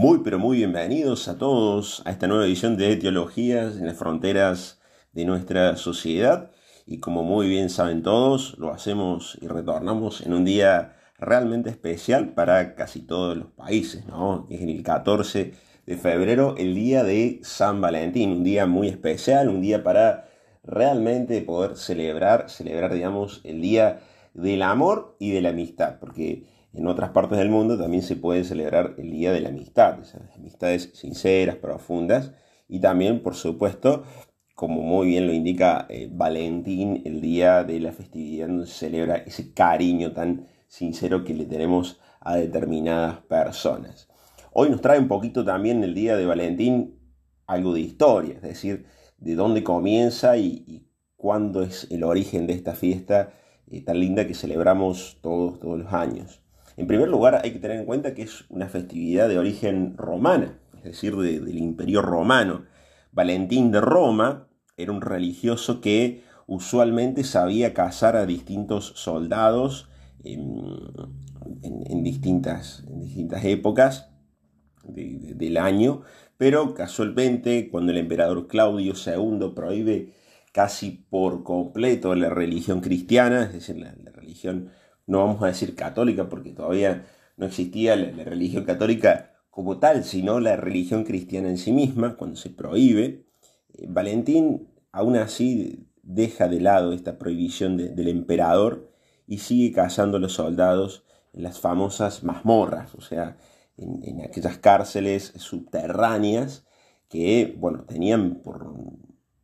Muy, pero muy bienvenidos a todos a esta nueva edición de Teologías en las fronteras de nuestra sociedad. Y como muy bien saben todos, lo hacemos y retornamos en un día realmente especial para casi todos los países, ¿no? Es el 14 de febrero, el día de San Valentín, un día muy especial, un día para realmente poder celebrar, celebrar, digamos, el día del amor y de la amistad, porque en otras partes del mundo también se puede celebrar el Día de la Amistad, esas amistades sinceras, profundas, y también, por supuesto, como muy bien lo indica eh, Valentín, el día de la festividad donde se celebra ese cariño tan sincero que le tenemos a determinadas personas. Hoy nos trae un poquito también el día de Valentín algo de historia, es decir, de dónde comienza y, cuándo es el origen de esta fiesta eh, tan linda que celebramos todos, todos los años. En primer lugar, hay que tener en cuenta que es una festividad de origen romana, es decir, del imperio romano. Valentín de Roma era un religioso que usualmente sabía casar a distintos soldados en, distintas, distintas, épocas del año, pero casualmente cuando el emperador Claudio II prohíbe casi por completo la religión cristiana, es decir, la religión no vamos a decir católica porque todavía no existía la, religión católica como tal, sino la religión cristiana en sí misma, cuando se prohíbe, eh, Valentín aún así deja de lado esta prohibición del emperador y sigue cazando a los soldados en las famosas mazmorras, o sea, en, aquellas cárceles subterráneas que, bueno, tenían por,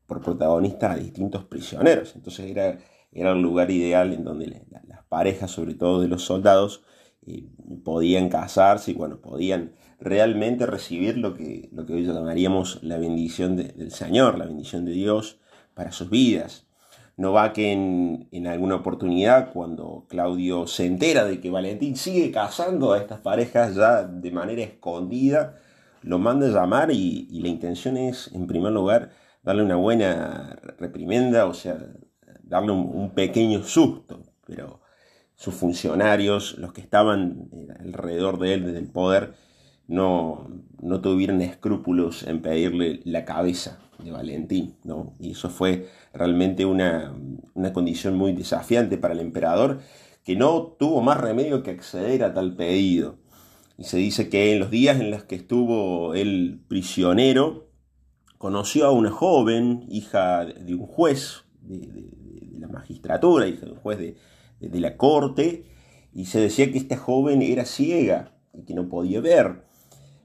por protagonistas a distintos prisioneros. Entonces era era un lugar ideal en donde las parejas, sobre todo de los soldados, eh, podían casarse y bueno, podían realmente recibir lo que, lo que hoy llamaríamos la bendición del Señor, la bendición de Dios para sus vidas. No va que en, alguna oportunidad, cuando Claudio se entera de que Valentín sigue casando a estas parejas ya de manera escondida, lo manda a llamar y, y la intención es, en primer lugar, darle una buena reprimenda, o sea, darle un, pequeño susto, pero sus funcionarios, los que estaban eh, alrededor de él desde el poder, no, no tuvieron escrúpulos en pedirle la cabeza de Valentín, ¿no? Y eso fue realmente una, una condición muy desafiante para el emperador, que no tuvo más remedio que acceder a tal pedido. Y se dice que en los días en los que estuvo él prisionero, conoció a una joven, hija de un juez de, la magistratura y juez de, de, la corte, y se decía que esta joven era ciega y que no podía ver.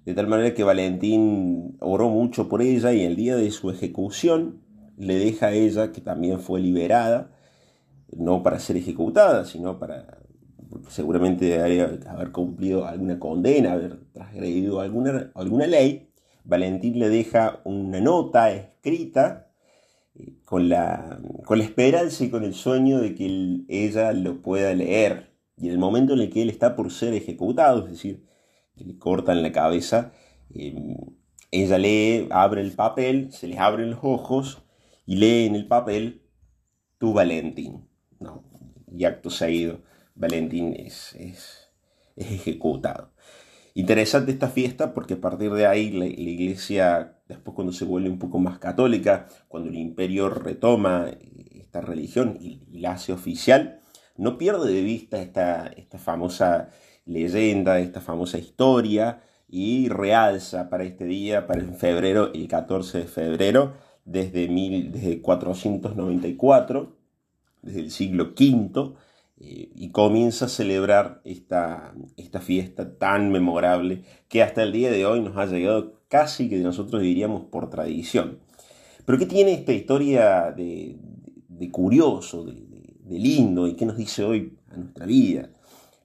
De tal manera que Valentín oró mucho por ella y el día de su ejecución le deja a ella, que también fue liberada, no para ser ejecutada, sino para, seguramente haber cumplido alguna condena, haber transgredido alguna, alguna ley, Valentín le deja una nota escrita con la, con la esperanza y con el sueño de que ella lo pueda leer. Y en el momento en el que él está por ser ejecutado, es decir, que le cortan la cabeza, em, ella lee, abre el papel, se le abren los ojos y lee en el papel tu Valentín. ¿no? Y acto seguido, Valentín es, es, es ejecutado. Interesante esta fiesta porque a partir de ahí la, iglesia, después cuando se vuelve un poco más católica, cuando el imperio retoma eh, esta religión y, la hace oficial, no pierde de vista esta, esta famosa leyenda, esta famosa historia y realza para este día, para el febrero, el 14 de febrero, desde, mil, desde 494, desde el siglo V, eh, y comienza a celebrar esta, esta fiesta tan memorable que hasta el día de hoy nos ha llegado casi que nosotros diríamos por tradición. Pero ¿qué tiene esta historia de, curioso, de, lindo y qué nos dice hoy a nuestra vida?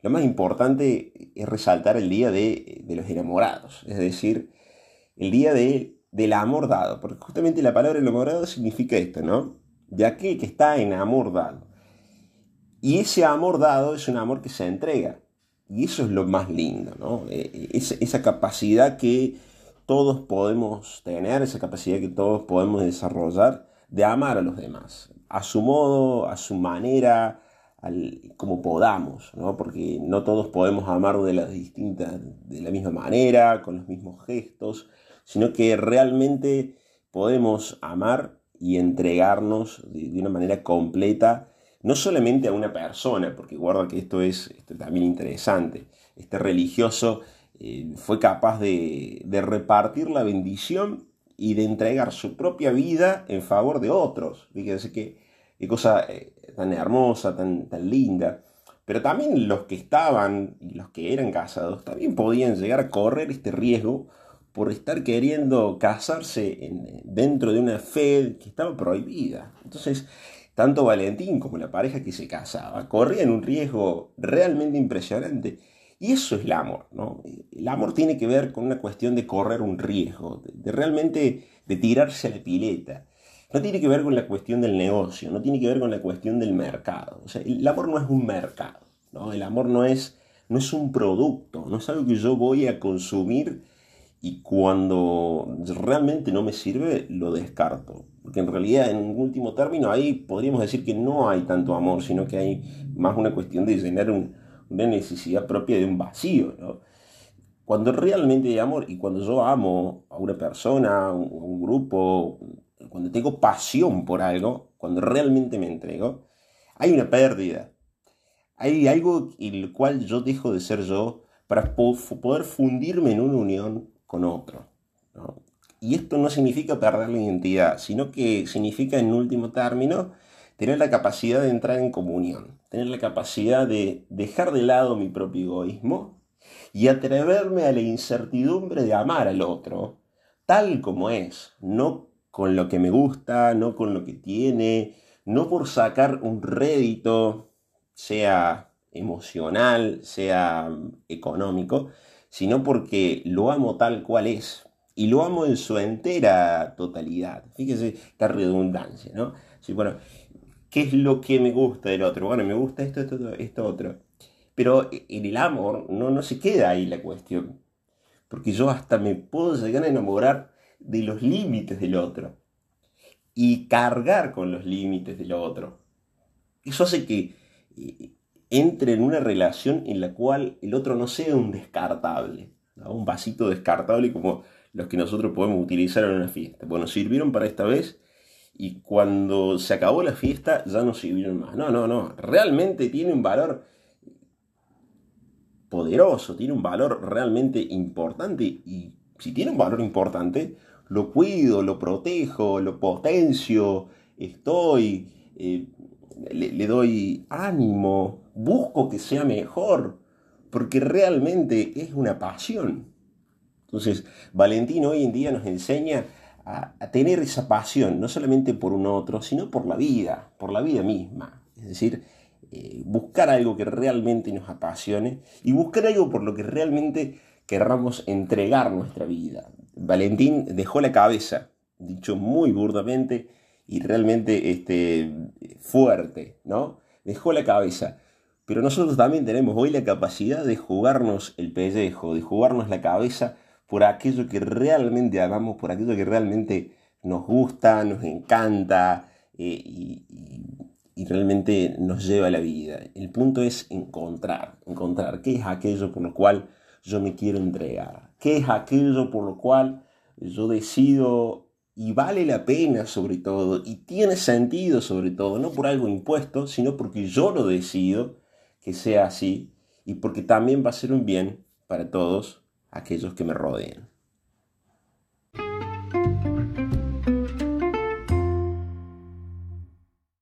Lo más importante es resaltar el día de, los enamorados, es decir, el día de, del amor dado, porque justamente la palabra enamorado significa esto, ¿no? De aquel que está enamorado. Y ese amor dado es un amor que se entrega. Y eso es lo más lindo, ¿no? Eh, eh, esa, capacidad que todos podemos tener, esa capacidad que todos podemos desarrollar de amar a los demás, a su modo, a su manera, como podamos, ¿no? porque no todos podemos amar de de la misma manera, con los mismos gestos, sino que realmente podemos amar y entregarnos de, una manera completa, no solamente a una persona, porque guarda que esto es también interesante, este religioso eh, fue capaz de, de repartir la bendición y de entregar su propia vida en favor de otros. Fíjense qué, qué cosa eh, tan hermosa, tan, tan linda. Pero también los que estaban y los que eran casados también podían llegar a correr este riesgo por estar queriendo casarse en, dentro de una fe que estaba prohibida. Entonces, tanto Valentín como la pareja que se casaba corrían un riesgo realmente impresionante. Y eso es el amor, ¿no? El amor tiene que ver con una cuestión de correr un riesgo, de, realmente de tirarse a la pileta. No tiene que ver con la cuestión del negocio, no tiene que ver con la cuestión del mercado. El amor no es un mercado, ¿no? El amor no es, no es un producto, no es algo que yo voy a consumir y cuando realmente no me sirve lo descarto. Porque en realidad, en último término, ahí podríamos decir que no hay tanto amor, sino que hay más una cuestión de llenar un, una necesidad propia de un vacío, ¿no? Cuando realmente hay amor y cuando yo amo a una persona, a un, grupo, cuando tengo pasión por algo, cuando realmente me entrego, hay una pérdida. Hay algo en el cual yo dejo de ser yo para poder fundirme en una unión con otro. Y esto no significa perder la identidad, sino que significa en último término tener la capacidad de entrar en comunión, tener la capacidad de dejar de lado mi propio egoísmo y atreverme a la incertidumbre de amar al otro tal como es, no con lo que me gusta, no con lo que tiene, no por sacar un rédito, sea emocional, sea económico, sino porque lo amo tal cual es. Y lo amo en su entera totalidad. Fíjese esta redundancia, ¿no? Sí, bueno, ¿Qué es lo que me gusta del otro? Bueno, me gusta esto, esto, esto otro. Pero en el amor no, no se queda ahí la cuestión. Porque yo hasta me puedo llegar a enamorar de los límites del otro. Y cargar con los límites del otro. Eso hace que eh, entre en una relación en la cual el otro no sea un descartable. Un vasito descartable como los que nosotros podemos utilizar en una fiesta. Bueno, sirvieron para esta vez y cuando se acabó la fiesta ya no sirvieron más. No, no, no. Realmente tiene un valor poderoso, tiene un valor realmente importante y si tiene un valor importante, lo cuido, lo protejo, lo potencio, estoy, eh, le, le doy ánimo, busco que sea mejor, porque realmente es una pasión. Entonces, Valentín hoy en día nos enseña a, tener esa pasión, no solamente por un otro, sino por la vida, por la vida misma. Es decir, eh, buscar algo que realmente nos apasione y buscar algo por lo que realmente querramos entregar nuestra vida. Valentín dejó la cabeza, dicho muy burdamente y realmente este, fuerte, ¿no? Dejó la cabeza. Pero nosotros también tenemos hoy la capacidad de jugarnos el pellejo, de jugarnos la cabeza por aquello que realmente amamos, por aquello que realmente nos gusta, nos encanta eh, y, realmente nos lleva a la vida. El punto es encontrar, encontrar qué es aquello por lo cual yo me quiero entregar, qué es aquello por lo cual yo decido y vale la pena sobre todo y tiene sentido sobre todo, no por algo impuesto, sino porque yo lo decido que sea así y porque también va a ser un bien para todos aquellos que me rodeen.